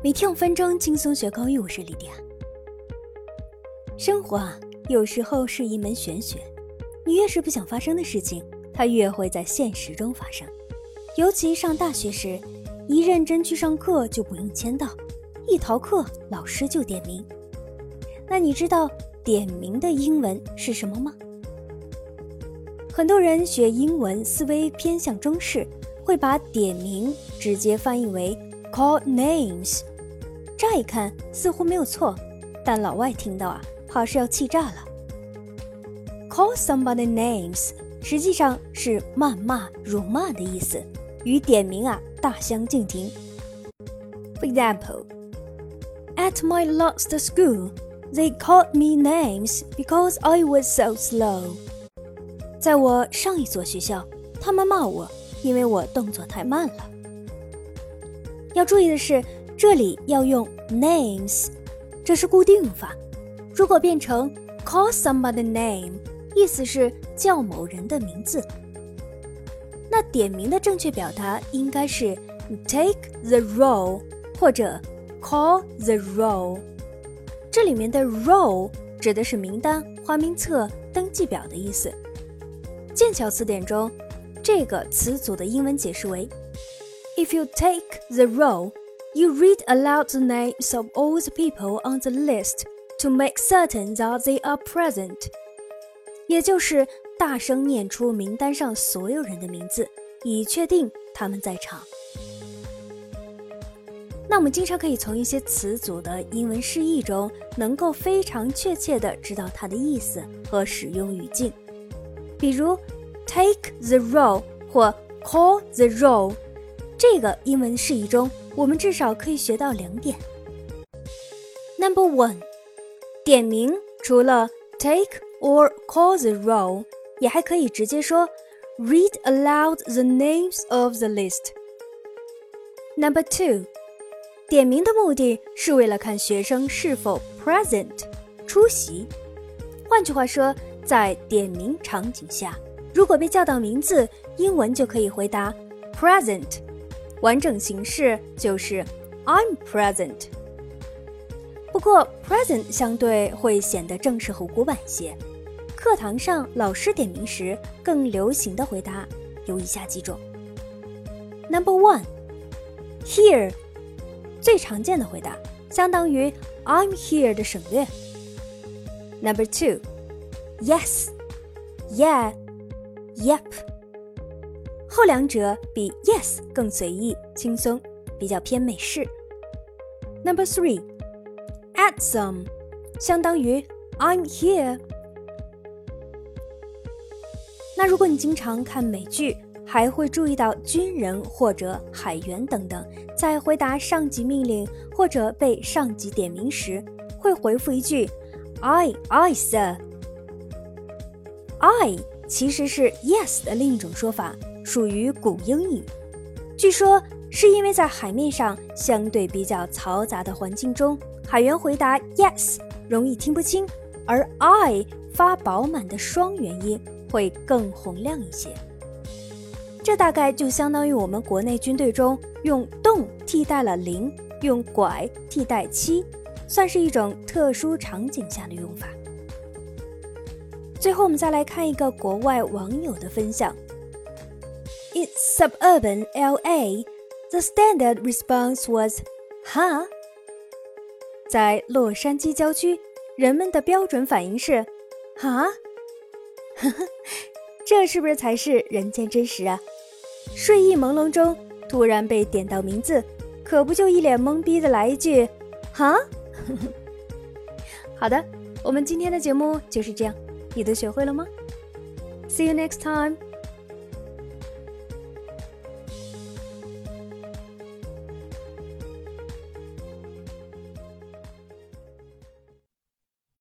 每天五分钟轻松学口语，我是莉迪亚。生活啊，有时候是一门玄学，你越是不想发生的事情，它越会在现实中发生。尤其上大学时，一认真去上课就不用签到，一逃课老师就点名。那你知道点名的英文是什么吗？很多人学英文思维偏向中式，会把点名直接翻译为 call names。乍一看似乎没有错，但老外听到啊，怕是要气炸了。Call somebody names 实际上是谩骂、辱骂的意思，与点名啊大相径庭。For example, at my last school, they called me names because I was so slow. 在我上一所学校，他们骂我，因为我动作太慢了。 要注意的是。这里要用 names，这是固定用法。如果变成 call somebody name，意思是叫某人的名字。那点名的正确表达应该是 take the roll 或者 call the roll。这里面的 roll 指的是名单、花名册、登记表的意思。剑桥词典中，这个词组的英文解释为：If you take the roll。You read aloud the names of all the people on the list to make certain that they are present，也就是大声念出名单上所有人的名字，以确定他们在场。那我们经常可以从一些词组的英文释义中，能够非常确切的知道它的意思和使用语境。比如，take the roll 或 call the roll，这个英文释义中。我们至少可以学到两点。Number one，点名除了 take or call the roll，也还可以直接说 read aloud the names of the list。Number two，点名的目的是为了看学生是否 present 出席。换句话说，在点名场景下，如果被叫到名字，英文就可以回答 present。完整形式就是 I'm present。不过 present 相对会显得正式和古板一些。课堂上老师点名时，更流行的回答有以下几种：Number one，here，最常见的回答，相当于 I'm here 的省略。Number two，yes，yeah，yep。后两者比 yes 更随意、轻松，比较偏美式。Number three，add some，相当于 I'm here。那如果你经常看美剧，还会注意到军人或者海员等等，在回答上级命令或者被上级点名时，会回复一句 I I sir。I 其实是 yes 的另一种说法。属于古英语，据说是因为在海面上相对比较嘈杂的环境中，海员回答 yes 容易听不清，而 I 发饱满的双元音会更洪亮一些。这大概就相当于我们国内军队中用动替代了零，用拐替代七，算是一种特殊场景下的用法。最后，我们再来看一个国外网友的分享。In suburban LA, the standard response was "Huh?" 在洛杉矶郊区，人们的标准反应是“哈”，这是不是才是人间真实啊？睡意朦胧中突然被点到名字，可不就一脸懵逼的来一句“哈”？好的，我们今天的节目就是这样，你都学会了吗？See you next time.